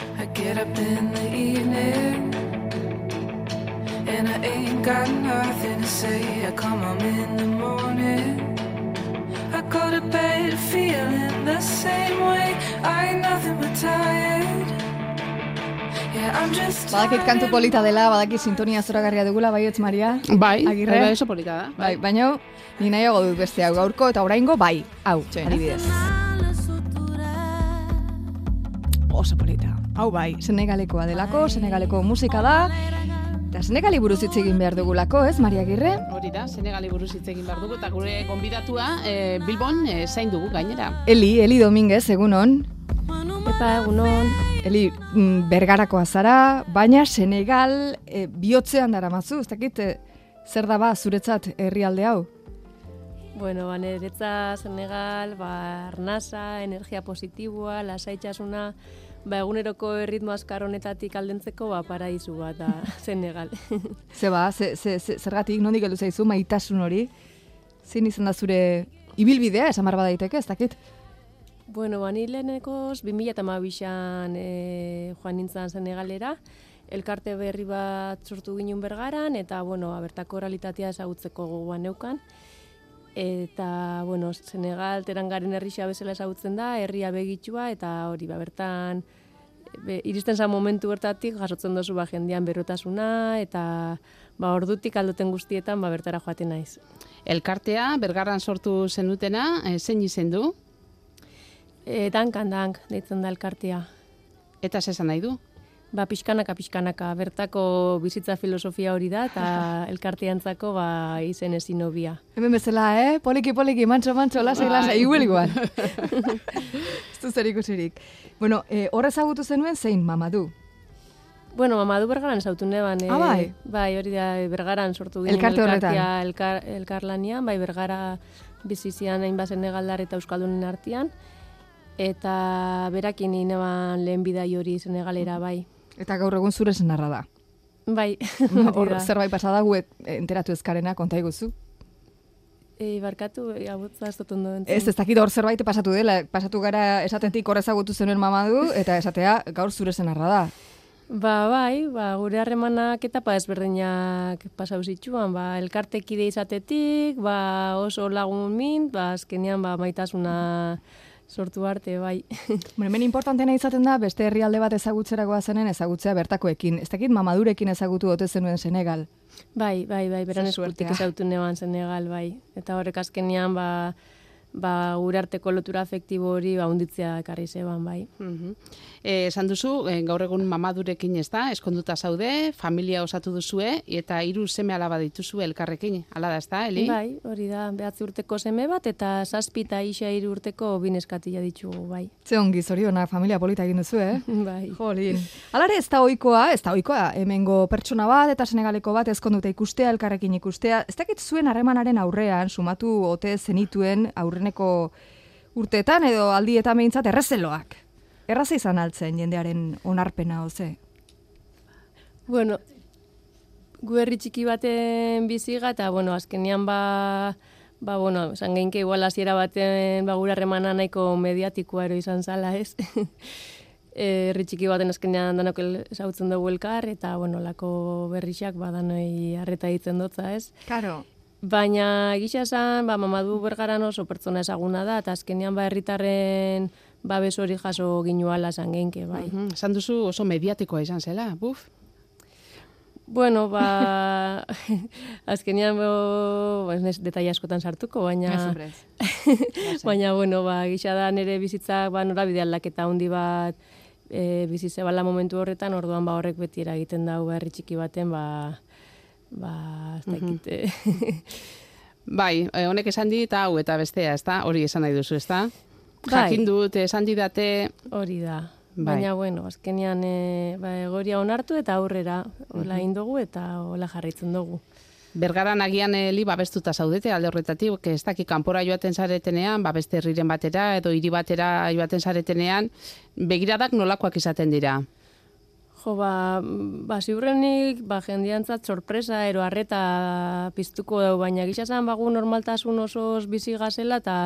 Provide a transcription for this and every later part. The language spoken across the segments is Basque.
I get up in the evening and I ain't got nothing to say. I come home in the morning. I go to bed feeling the same way. I ain't nothing but tired. Yeah, I'm just Badakit kantu polita dela, badakit sintonia zoragarria dugula, baietz Maria? Bai, Agirre? bai, oso polita da. Bai, baina ni nahiago dut beste hau gaurko eta oraingo bai, hau, adibidez. Oso polita. Hau bai, Senegalekoa delako, Senegaleko musika da. Eta Senegali buruz hitz egin behar dugulako, ez, Maria Agirre? Hori da, Senegali buruz hitz egin behar dugu, eta gure gonbidatua e, Bilbon e, zain dugu gainera. Eli, Eli Dominguez, egunon. Epa, egunon. Eli, mm, bergarakoa zara, baina Senegal e, bihotzean dara mazu, ez dakit, e, zer da ba zuretzat herrialde hau? Bueno, ba, niretza Senegal, ba, arnasa, energia positiboa, lasaitasuna, ba, eguneroko erritmo azkar honetatik aldentzeko, ba, paraizu bat da Senegal. Ze ba, ze, ze, ze, zergatik nondik heldu zaizu maitasun hori? Zein izan da zure ibilbidea, esan barba daiteke, ez dakit? bueno, ba, ni lehenekoz, 2008an e, joan nintzen Senegalera, elkarte berri bat sortu ginen bergaran, eta, bueno, ba, bertako realitatea ezagutzeko gogoan neukan. Eta, bueno, Senegal terangaren herrixea bezala ezagutzen da, herria begitxua, eta hori, ba, bertan, be, iristen zan momentu bertatik, jasotzen dozu ba, jendean berotasuna, eta ba, ordutik alduten guztietan ba, bertara joaten naiz. Elkartea, bergarran sortu zenutena, e, zein izen du, E, dankan, dank, deitzen da elkartea. eta zesan nahi du. Ba, pixkanaka, pixkanaka, bertako bizitza filosofia hori da, eta elkarteantzako ba, izen ezin hobia. Hemen bezala, eh? Poliki, poliki, mantso, mantso, lasai, lasai, igual, igual. ez du zer ikusirik. Bueno, eh, hor ezagutu zenuen zein, mamadu? Bueno, mamadu bergaran zautu neban. Ah, bai? Bai, hori da, bergaran sortu ginen Elkarte horretan. elkar, elkarlanian, bai, bergara bizizian hainbat Senegaldar eta Euskaldunen artean, eta berakin neban lehen bidai hori Senegalera, bai. Eta gaur egun zure senarra da. Bai, Hor zerbait pasada gu enteratu ezkarena, konta iguzu. E, barkatu, e, abutza ondo entzun. Ez, ez dakit hor zerbait pasatu dela, pasatu gara esatentik hor ezagutu zenuen mamadu, eta esatea gaur zure senarra da. Ba, bai, ba, gure harremanak etapa ezberdinak pasau zitsuan, ba, elkartekide izatetik, ba, oso lagun min, ba, azkenean, ba, maitasuna sortu arte, bai. Bueno, hemen importantena izaten da, beste herrialde bat ezagutzeragoa zenen ezagutzea bertakoekin. Ez dakit mamadurekin ezagutu ote zenuen Senegal. Bai, bai, bai, beran eskutik ezautu neban Senegal, bai. Eta horrek azkenean, ba, ba, gure arteko lotura afektibo hori, ba, unditzea ekarri zeban, bai. Eh, esan duzu, eh, gaur egun mamadurekin ez da, eskonduta zaude, familia osatu duzue, eta hiru seme alaba dituzu elkarrekin. Hala da, ez da, Eli? Bai, hori da, behatzi urteko seme bat, eta zazpi eta isa hiru urteko bineskatila ditugu, bai. Ze ongi, zoriona, familia polita egin duzu, eh? bai. Jolin. Alare ez da ohikoa, ez da ohikoa, hemengo pertsona bat eta senegaleko bat ezkonduta ikustea, elkarrekin ikustea. Ez dakit zuen harremanaren aurrean, sumatu ote zenituen aurreneko urteetan edo aldietan behintzat errezeloak. Erraza izan altzen jendearen onarpena, oze. Bueno, gu herri txiki baten biziga, eta, bueno, azkenean ba, ba, bueno, esan geinke igual hasiera baten ba, gure harremana nahiko mediatikoa ero izan zala, ez? Herri txiki baten azkenean danok ezagutzen dugu elkar, eta, bueno, lako berrixak ba, danoi harreta ditzen dotza, ez? Karo. Baina gisa esan, ba, mamadu bergaran oso pertsona ezaguna da, eta azkenean ba, herritarren babes hori jaso ginuala esan geinke, bai. Mhm, Esan duzu oso mediatikoa izan zela, buf. Bueno, ba, azkenean bo, ez nez detaile askotan sartuko, baina, baina, bueno, ba, gisa da nire bizitzak, ba, norabide aldaketa handi bat, e, bizi zebala momentu horretan, orduan ba horrek beti eragiten dau herri txiki baten, ba, ba, ez dakit, eh, Bai, eh, honek esan dit hau eta bestea, ezta? Hori esan nahi duzu, ezta? Bai. Jakin dut, esan didate, hori da. Bai. Baina, bueno, azkenean e, ba, egoria onartu eta aurrera, hola egin dugu eta hola jarraitzen dugu. Bergaran agian heli babestuta zaudete alde horretatik, ez dakik kanpora joaten zaretenean, ba beste herriren batera edo hiri batera joaten zaretenean, begiradak nolakoak izaten dira. Jo, ba, ba ziurrenik, ba, jendiantzat sorpresa, ero harreta piztuko dugu, baina gisa zan bagu normaltasun osoz bizi gazela, eta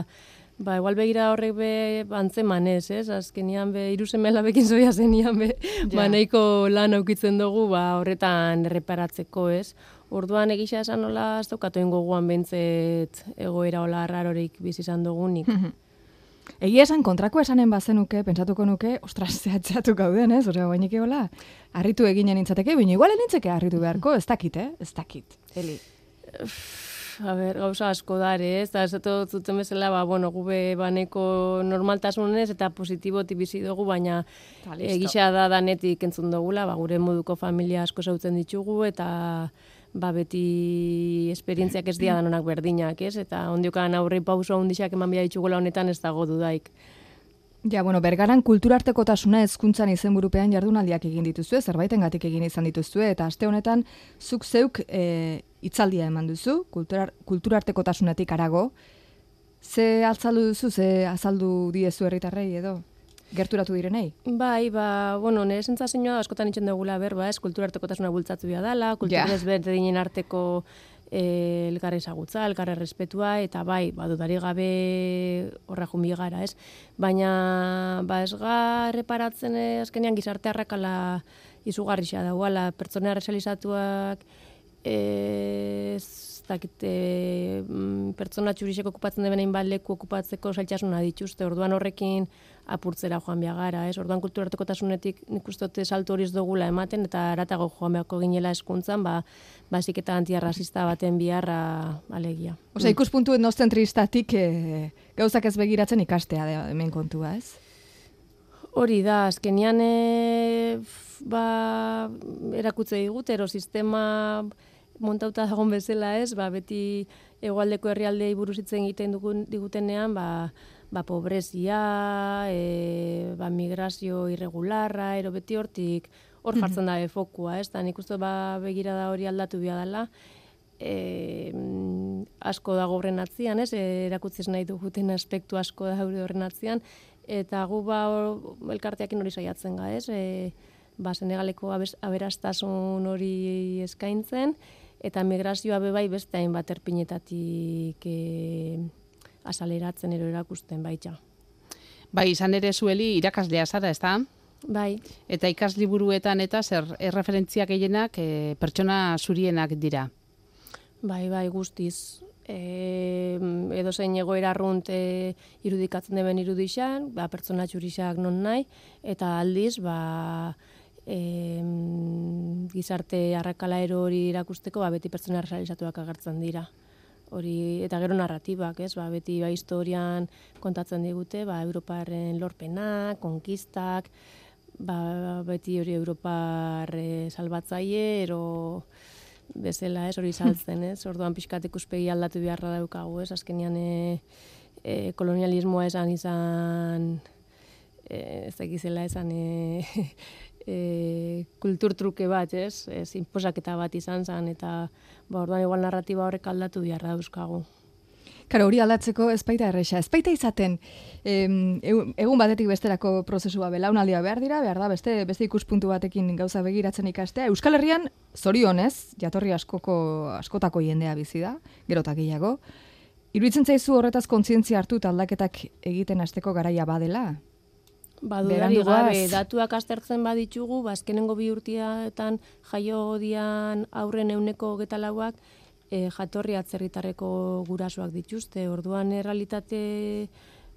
Ba, igual begira horrek be antzeman ez, ez? Azkenian be, iru semela bekin zoia zenian be, Ja. ba, nahiko lan aukitzen dugu, ba, horretan erreparatzeko, ez? Orduan egisa esan nola, ez daukatu gogoan bentzet egoera hola rarorik bizi izan dugunik. Egia esan kontrako esanen bazenuke, pentsatuko nuke, ostras, zehatzeatu gauden, ez? Osea, guainik egola, harritu eginen nintzateke, baina igual nintzeke harritu beharko, ez dakit, eh? Ez dakit, Eli. A ber, gauza asko dare, ez? Da, dut zuten bezala, ba, bueno, gube baneko normaltasunez eta positibotik bizi dugu, baina egisa da danetik entzun dugula, ba, gure moduko familia asko zautzen ditugu, eta ba, beti esperientziak ez dia danonak berdinak, ez? Eta ondiokan aurre pauso handixak eman bia ditugula honetan ez dago dudaik. Ja, bueno, bergaran kulturartekotasuna hezkuntzan izenburupean jardunaldiak egin dituzue, zerbaitengatik egin izan dituzue, eta aste honetan zuk zeuk e, hitzaldia eman duzu, kulturar, kulturartekotasunetik arago. Ze altzaldu duzu, ze azaldu diezu herritarrei edo? Gerturatu direnei? Bai, ba, bueno, nire sentsazioa da askotan itxen dugula berba, ez, kulturartekotasuna bultzatu bia dela, kultura Ja. ezberdinen arteko eh, elkarre ezagutza, elkarre respetua, eta bai, ba, dudari gabe horra jumbi gara, ez? Baina, ba, ez reparatzen eh, azkenean gizarte harrakala izugarrixa dauala, pertsona realizatuak ez dakit, e, mm, pertsona txurisek okupatzen deben hainbat leku okupatzeko zailtasuna dituzte, orduan horrekin apurtzera joan behar gara, ez? Orduan kulturartekotasunetik nik uste salto hori ez dugula ematen, eta aratago joan beharko ginela eskuntzan, ba, basic eta antiarrazista baten biharra alegia. Osea, ikuspuntu etnozentristatik e, gauzak ez begiratzen ikastea da hemen kontua, ez? Hori da, azkenian e, f- ba, erakutze digut, ero sistema montauta dagoen bezala ez, ba, beti egualdeko herrialdei buruz hitz egiten dugun digutenean, ba, ba pobrezia, e, ba, migrazio irregularra, ero beti hortik, hor jartzen da fokua, ez, da nik uste ba, begirada hori aldatu bia dela, e, asko dago horren atzian, ez, e, erakutzi ez nahi duguten aspektu asko da horren atzian, eta gu ba hor, elkarteakin hori saiatzen ga, ez, e, ba Senegaleko abes, aberastasun hori eskaintzen, eta migrazioa bebai beste hainbat erpinetatik e, asaleratzen ero erakusten baita. Bai, izan ere zueli irakaslea zara, ez da? Bai, Eta ikasliburuetan eta zer erreferentziak gehienak e, pertsona zurienak dira. bai, bai, guztiz. E, edo zein egoera arrunt e, irudikatzen deben irudixan, ba, pertsona txurixak non nahi, eta aldiz, ba, e, gizarte arrakalaero hori irakusteko, ba, beti pertsona realizatuak agertzen dira. Hori, eta gero narratibak, ez? Ba, beti ba, historian kontatzen digute, ba, Europaren lorpenak, konkistak, ba, beti hori Europar e, salbatzaile, ero bezala, ez, hori saltzen, ez? Orduan pixkat ikuspegi aldatu beharra daukagu, ez? Azkenian e, e, kolonialismoa esan izan e, ez dakizela esan e, e, kulturtruke bat, ez? Ez inposaketa bat izan zen, eta ba, orduan igual narratiba horrek aldatu beharra dauzkagu. Karo, hori aldatzeko ez baita erresa. Ez baita izaten, em, egun batetik besterako prozesua belaunaldia behar dira, behar da, beste, beste ikuspuntu batekin gauza begiratzen ikastea. Euskal Herrian, zorionez, jatorri askoko, askotako jendea bizi da, gerotak gehiago. Iruditzen zaizu horretaz kontzientzia hartu eta aldaketak egiten hasteko garaia badela? Badudari Berandu gabe, datuak aztertzen baditugu, ba, azkenengo bi urteetan jaio dian aurren euneko getalauak, e, jatorri atzerritarreko gurasoak dituzte. Orduan errealitate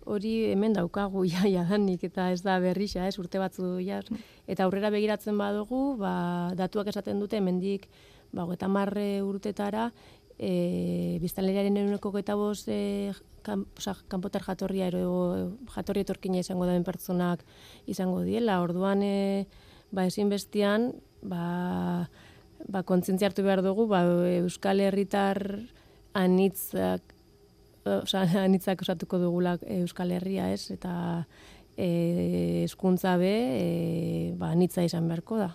hori hemen daukagu ja jadanik eta ez da berrisa, ez urte batzu ja. Eta aurrera begiratzen badugu, ba, datuak esaten dute hemendik ba, hogeita marre urtetara, e, biztanleriaren eguneko geta boz e, kan, oza, kanpotar jatorria ero jatorri etorkina izango daben pertsonak izango diela. Orduan e, ba, ezinbestian ba, ba, kontzientzia hartu behar dugu ba, Euskal Herritar anitzak Osa, anitzak osatuko dugula Euskal Herria, ez? Eta e, eskuntza be, e, ba, anitza izan beharko da.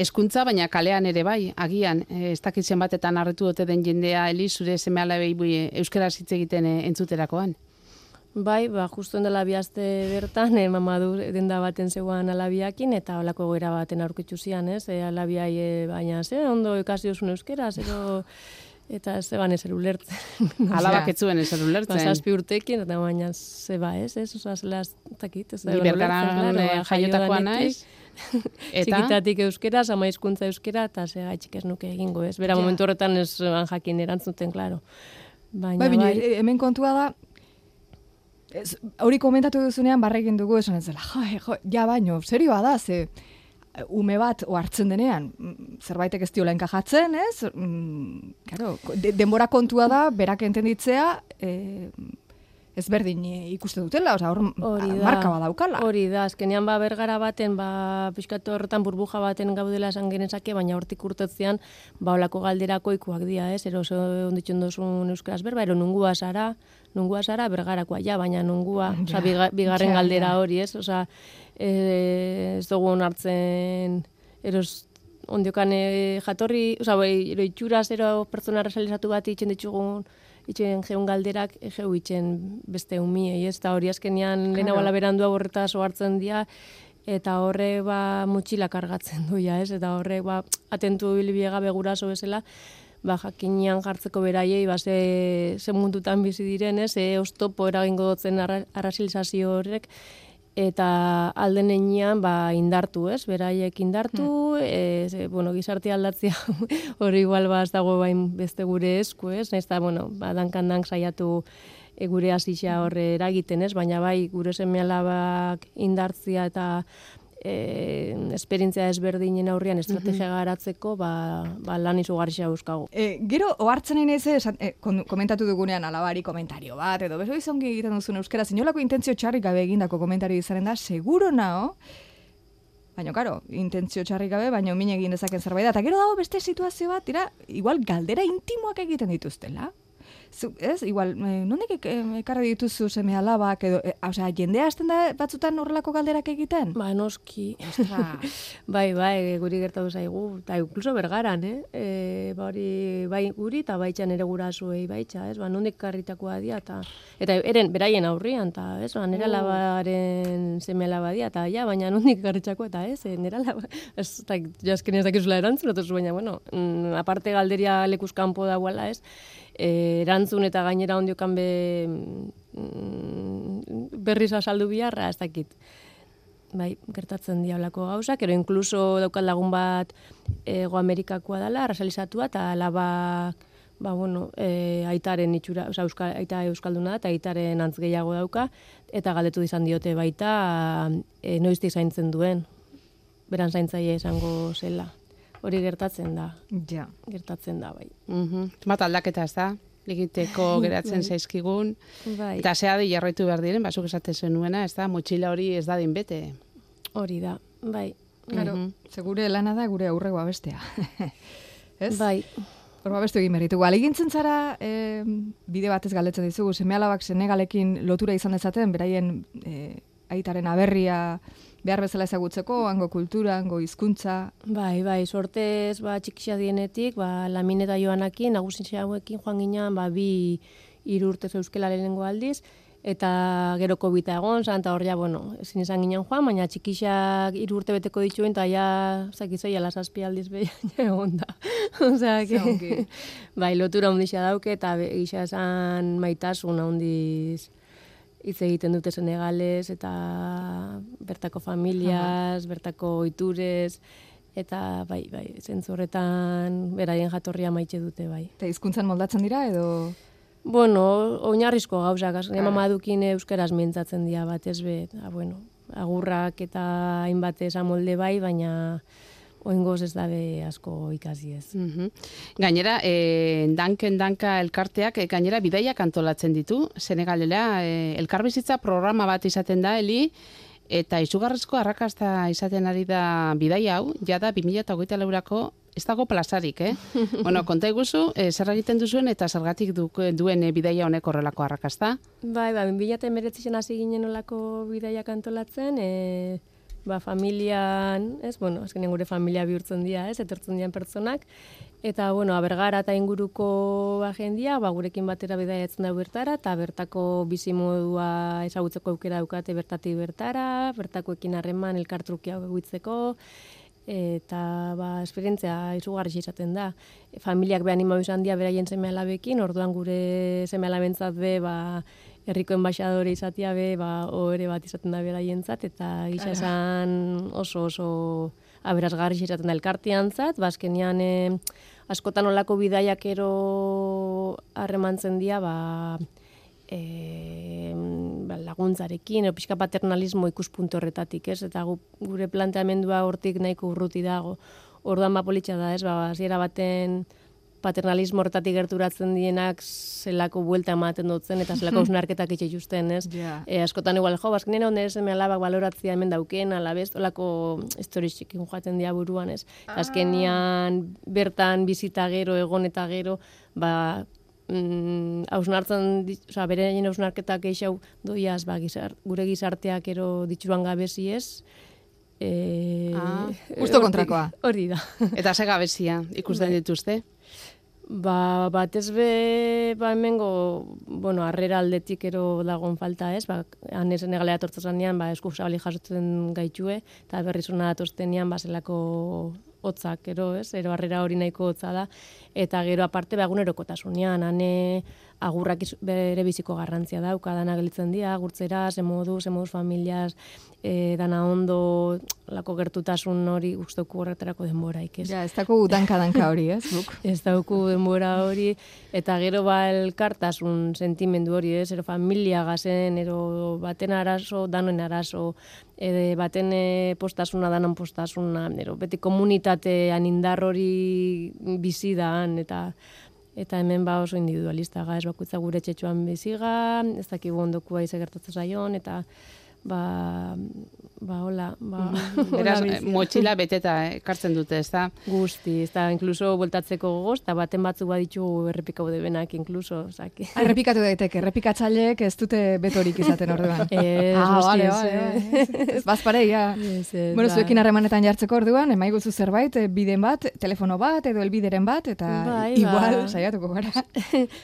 Eskuntza, baina kalean ere bai, agian, eh, ez dakit zenbatetan harritu dute den jendea, Eli, zure seme alabei bui euskaraz hitz egiten eh, entzuterakoan. Bai, ba, justu dela bihazte bertan, e, mamadu denda baten zegoan alabiakin, eta holako goera baten aurkitzu zian, ez? E, alabiai, e, baina, ze, ondo ikasi duzun euskera, zero, eta ez zeban ezer ulertzen. Alabak ez zuen ezer Ba, ulertzen. zazpi urtekin, eta baina zeba ez, ez, oza, zela ez dakit, ez da eh, ba, jaiotakoa jaio naiz. Eta Txikitatik euskera, sama hizkuntza euskera, eta ze gaitxik ez nuke egingo, ez? Bera Ja. momentu horretan ez ban jakin erantzuten, claro. Baina, Bai, bai, bine, hemen kontua da, ez, hori komentatu duzunean barrekin dugu esan ez dela, jo, jo, ja baino, serioa da, ze ume bat ohartzen denean, mm, zerbaitek ez diola enkajatzen, ez? Mm, claro, de, denbora kontua da, berak entenditzea, e, ezberdin eh, ikuste dutela, osea, hor marka badaukala. Hori da, azkenean ba bergara baten, ba pixkat horretan burbuja baten gaudela esan genezake, baina hortik urtetzean, ba olako galderako ikuak dira, ez? Ero oso onditzen dozun euskaraz berba, ero nungua zara, nungua zara bergarakoa, ja, baina nungua, Ja, osea, biga, bigarren ja, galdera hori, ez? Osea, eh, ez dugu onartzen, eros ondiokan eh, jatorri, osea, bai, ero itxuraz, ero pertsona realizatu bat itxen ditugun, itxen geun galderak, e, geu itxen beste umiei, ez? Eta hori azkenean Claro. lehenago ala berandua horretaz ohartzen dira, eta horre ba mutxila kargatzen du ja, ez? Eta horre ba atentu bilbiega beguraso bezala, ba jakinian jartzeko beraiei ba ze, ze mundutan bizi diren, ez? Ze oztopo eragingo dutzen arra, arrasilizazio horrek eta alden heinean ba indartu, ez? Beraiek indartu, e, ze, bueno, gizarte aldatzea hori igual ba ez dago bain beste gure esku, ez? Naiz eta bueno, ba dankan dank saiatu e, gure hasitza horre eragiten, ez? Baina bai gure seme-alabak indartzia eta e, esperientzia ezberdinen aurrian estrategia garatzeko ba, ba lan izugarria euskago. E, gero, ohartzen esan, e, kon- komentatu dugunean alabari komentario bat, edo beso izongi egiten duzun euskera, zinolako intentzio txarrik gabe egindako komentario izanen da, seguro nao, Baina, karo, intentzio txarrik gabe, baina min egin dezaken zerbait da. Eta gero dago beste situazio bat, dira, igual galdera intimoak egiten dituztela. Zu, ez, igual, e, nondik ekarri dituzu seme alabak, edo, e, osea, jendea hasten da batzutan horrelako galderak egiten? Ba, noski. Bai, bai, guri gertatu zaigu, eta incluso bergaran, eh? E, ba hori, bai guri eta baitxan ere gurasuei baitxa, ez? Ba, nondik karritakoa dia, eta, eta eren, beraien aurrian, eta, ez? Ba, nera labaren seme alaba dia, eta, ja, baina nondik karritako, eta, ez? Nera laba, ez, eta, jo, azken ez dakizula erantzun, otoz, baina, bueno, mm, aparte galderia lekuz kanpo dagoela, ez? E, erantzun eta gainera ondiokan be mm, berriz azaldu biharra, ez dakit bai, gertatzen diablako gauzak, ero inkluso daukat lagun bat ego Amerikakoa dela, arrasalizatua, eta alaba, ba, bueno, e, aitaren itxura, oza, euskal, aita euskalduna eta aitaren antz gehiago dauka, eta galdetu izan diote baita, e, noiztik zaintzen duen, beran zaintzaile esango zela. Hori gertatzen da, Ja. gertatzen da, bai. Mhm. Bat aldaketa ez da, egiteko geratzen zaizkigun. Bai, Eta zea di jarraitu behar diren, basuk esaten zenuena, ez da, motxila hori ez da din bete. hori da, bai. Claro, Mhm. segure lana da gure aurrego abestea. ez? Bai, Horba beste egin berritugu. Alegintzen zara, e, bide batez galdetzen dizugu, seme alabak Senegalekin lotura izan dezaten, beraien e, aitaren aberria behar bezala ezagutzeko, hango kultura, hango hizkuntza. Bai, bai, sortez, ba, txikisa dienetik, ba, lamin eta joanekin, nagusin hauekin joan ginean, ba, bi hiru urtez euskela lehenengo aldiz, eta gero covid egon, zan, eta hor ja, bueno, ezin izan ginen joan, baina txikisak hiru urte beteko dituen, eta ja, zakizoi, ala zazpi aldiz behin egon da. Osea, que, bai, lotura ondixea dauke, eta gisa esan maitasun handiz hitz egiten dute Senegales, eta bertako familias, bertako oiturez, eta bai, bai, zentzu horretan beraien jatorria maite dute, bai. Eta hizkuntzan moldatzen dira, edo... Bueno, oinarrizko gauzak, Claro. mamadukin euskaraz mintzatzen dira batez be, eta bueno, agurrak eta hainbat esan molde bai, baina oingoz ez dabe asko ikasi ez. Mhm. Gainera, e, danken danka elkarteak, e, gainera bidaiak antolatzen ditu, Senegalera, e, elkarbizitza programa bat izaten da, Eli, eta izugarrizko arrakasta izaten ari da bidaia hau, jada 2008 laurako ez dago plazarik, eh? bueno, konta iguzu, e, zer egiten duzuen eta zergatik du, duen e, bidaia honek horrelako arrakasta? Bai, ba, 2019 hasi ginen olako bidaiak antolatzen, e, ba, familian, ez, bueno, azkenean gure familia bihurtzen dira, ez, etortzen dian pertsonak, eta, bueno, abergara eta inguruko ba, jendia, ba, gurekin batera bidaiatzen da bertara, eta bertako bizimodua ezagutzeko aukera daukate bertatik bertara, bertakoekin harreman elkartrukia egitzeko, eta ba, esperientzia izugarri izaten da. Familiak be anima izan dia beraien seme alabekin, orduan gure seme alabentzat be, ba, herriko enbaixadore izatea be, ba, ohore bat izaten da beraientzat, eta gisa esan oso oso aberasgarri izaten da elkartiantzat, bazkenian ba, e, askotan olako bidaiak ero harremantzen dia, ba, e, ba, laguntzarekin, edo pixka paternalismo ikuspuntu horretatik, ez? Eta gu, gure planteamendua hortik nahiko urruti dago. Orduan ba politxa da, ez? Ba, ziera baten paternalismo horretatik gerturatzen dienak zelako buelta ematen dutzen eta zelako usnarketak itxe justen, ez? Yeah. E, askotan igual, jo, bazkinen onde ez alabak baloratzia hemen dauken, alabez, olako historizikin joaten dia buruan, ez? Ah. Azkenian bertan bizita gero, egon eta gero, ba, mm, hausnartzen, oza, bere egin hausnarketak eixau doiaz, ba, gizar, gure gizarteak ero ditxuan gabezi ez. E, ah, justo kontrakoa. Hori da. Eta ze gabezia ikusten bai. dituzte? Ba, batez be, ba, hemengo, bueno, arrera aldetik ero dagoen falta ez, ba, hanezen egalea tortzazanean, ba, esku zabali jasotzen gaitue, eta berriz hona datoztenean, ba, zelako hotzak, ero, ez, ero harrera hori nahiko hotza da, eta gero aparte begunerokotasunean, ane agurrak bere biziko garrantzia dauka, dana gelitzen dira, agurtzera, ze modu, ze moduz familias, e, dana ondo, lako gertutasun hori guztoku horretarako denbora ikez. Ja, ez dako danka-danka hori, ez? Buk? ez dako denbora hori, eta gero ba elkartasun sentimendu hori, ez? Ero familia gazen, ero baten arazo, danoen arazo, ede baten e, postasuna danan postasuna, ero beti komunitatean indar hori bizi daan, eta eta hemen ba oso individualista ga, ez bakuitza gure txetxuan biziga, ez dakigu ondokua izagertatzen zaion, eta ba, ba hola, ba, mm. Beraz, motxila beteta eh, ekartzen dute, ez da? Guzti, ez da, inkluso bultatzeko gogoz, eta baten batzu baditu errepikau de benak, inkluso, zaki. Ah, errepikatu daiteke, errepikatzaileek ez dute betorik izaten orduan. Ez, ah, vale, vale, ez, bazparei, ja. bueno, ba. zuekin harremanetan jartzeko orduan, emai guzu zerbait, eh, biden bat, telefono bat, edo elbideren bat, eta bai, igual, ba. saiatuko gara.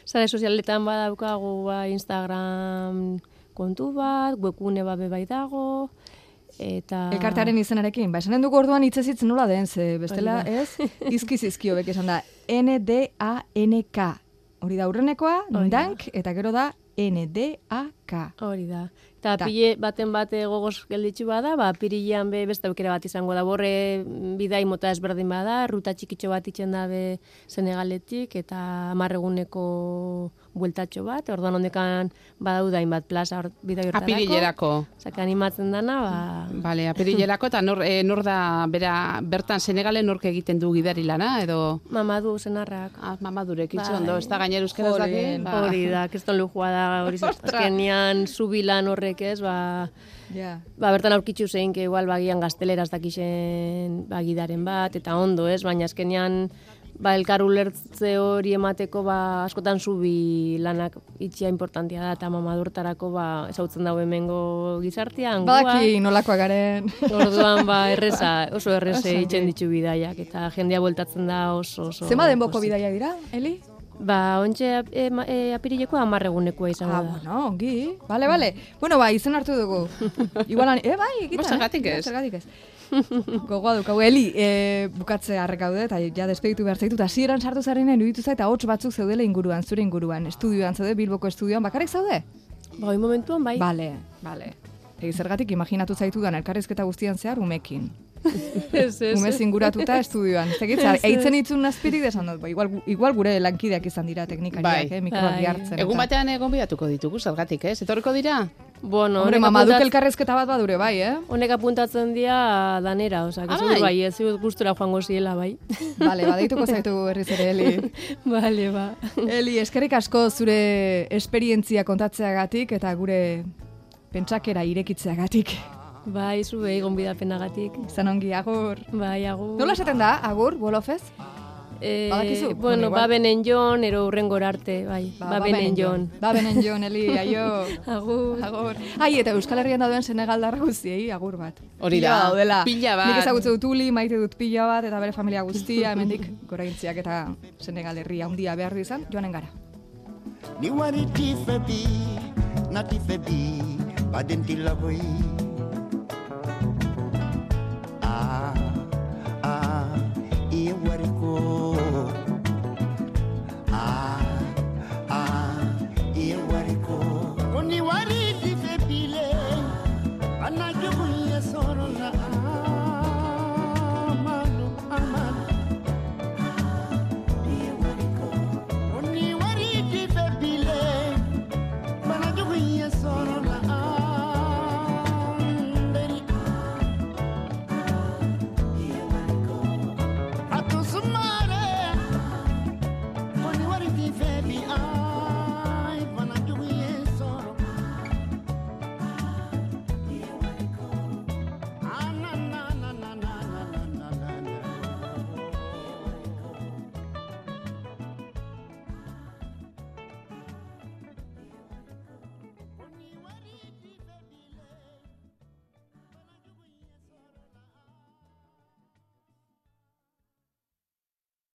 Zare sozialetan badaukagu, ba, Instagram, kontu bat, webgune babe bai dago, eta... Elkartearen izenarekin, ba, esanen dugu orduan hitzezitz nola den, ze bestela, ez? Izkiz izkio bek esan da, N-D-A-N-K. Hori da urrenekoa, dank, eta gero da N-D-A-K. Hori da. Eta pile baten bate gogoz gelditzu bada, ba, pirilean be beste aukera bat izango da. Borre bidai mota ezberdin bada, ruta txikitxo bat itxen da be Senegaletik, eta amarreguneko bueltatxo bat, orduan ondekan badau da inbat plaza or, bidai hortarako. Apirilerako. Zaka animatzen dana, ba... Bale, apirilerako, eta nor, e, nor da, bera, bertan Senegale nork egiten du gidari lana, edo... Mamadu, senarrak. Ah, mamadurek, itxe bai. ondo, ez da gainer euskera daki. Ba. Hori da, keston lujua da, hori zazkenean, zubilan horrek ez, ba... Yeah. Ba, bertan aurkitzu zein, que igual bagian gazteleraz dakixen bagidaren bat, eta ondo ez, baina azkenean ba, elkar ulertze hori emateko ba, askotan zubi lanak itxia importantia da, eta mamadurtarako ba, ezautzen dago hemengo gizartian. Badaki nolakoa garen. Orduan ba, erreza, oso erreze itxen ditu bidaiak, eta jendea bueltatzen da oso... oso Zema denboko bidaiak dira, Eli? Ba, ontxe e, e, apirileko amarregunekoa izan ah, da. Ah, bueno, ongi. Bale, bale. Bueno, ba, izen hartu dugu. Igual, eh, bai, egitan. Zergatik ez. Zergatik ez. Gogoa dukagu, Eli, e, bukatze harrekaude, eta ja despeditu behar zaitu, eta ziren sartu zarenen iruditu eta hots batzuk zeudela inguruan, zure inguruan, estudioan zaude, Bilboko estudioan, bakarrik zaude? Bai, momentuan, bai. Bale, bale. Egi zergatik imaginatu zaitu dan elkarrezketa guztian zehar umekin. ez, ez. Ume zinguratuta estudioan. Zegitza, eitzen itzun nazpirik desan dut, ba, igual, igual gure lankideak izan dira teknikariak, bai. eh, mikroak jartzen. Egun batean egon bidatuko ditugu, zergatik, eh? Zetorriko dira? Bueno, Hombre, mamaduk elkarrezketa bat badure, bai, eh? Honek apuntatzen dira danera, oza, que ah, bai, ez zigut gustura joango ziela, bai. Vale, badeituko zaitu herriz ere, Eli. Vale, ba. Eli, eskerrik asko zure esperientzia kontatzeagatik eta gure pentsakera irekitzeagatik. Bai, zu behi gonbidapenagatik. Zan ongi, agur. Bai, agur. Nola esaten da, agur, bolofez? Eh, Badakizu? Bueno, ba benen jon, ero urrengor arte, bai. Ba, ba benen jon. Ba benen jon, Eli, aio. agur. Agur. Ai, eta Euskal Herrian dauden Senegaldarra guztiei, agur bat. Hori da, daudela. pila bat. Nik ezagutze dut uli, maite dut pila bat, eta bere familia guztia, hemendik goraintziak eta Senegal herria handia behar izan, joanen gara. Ni wari tifebi, na tifebi, badenti laboi. Oh.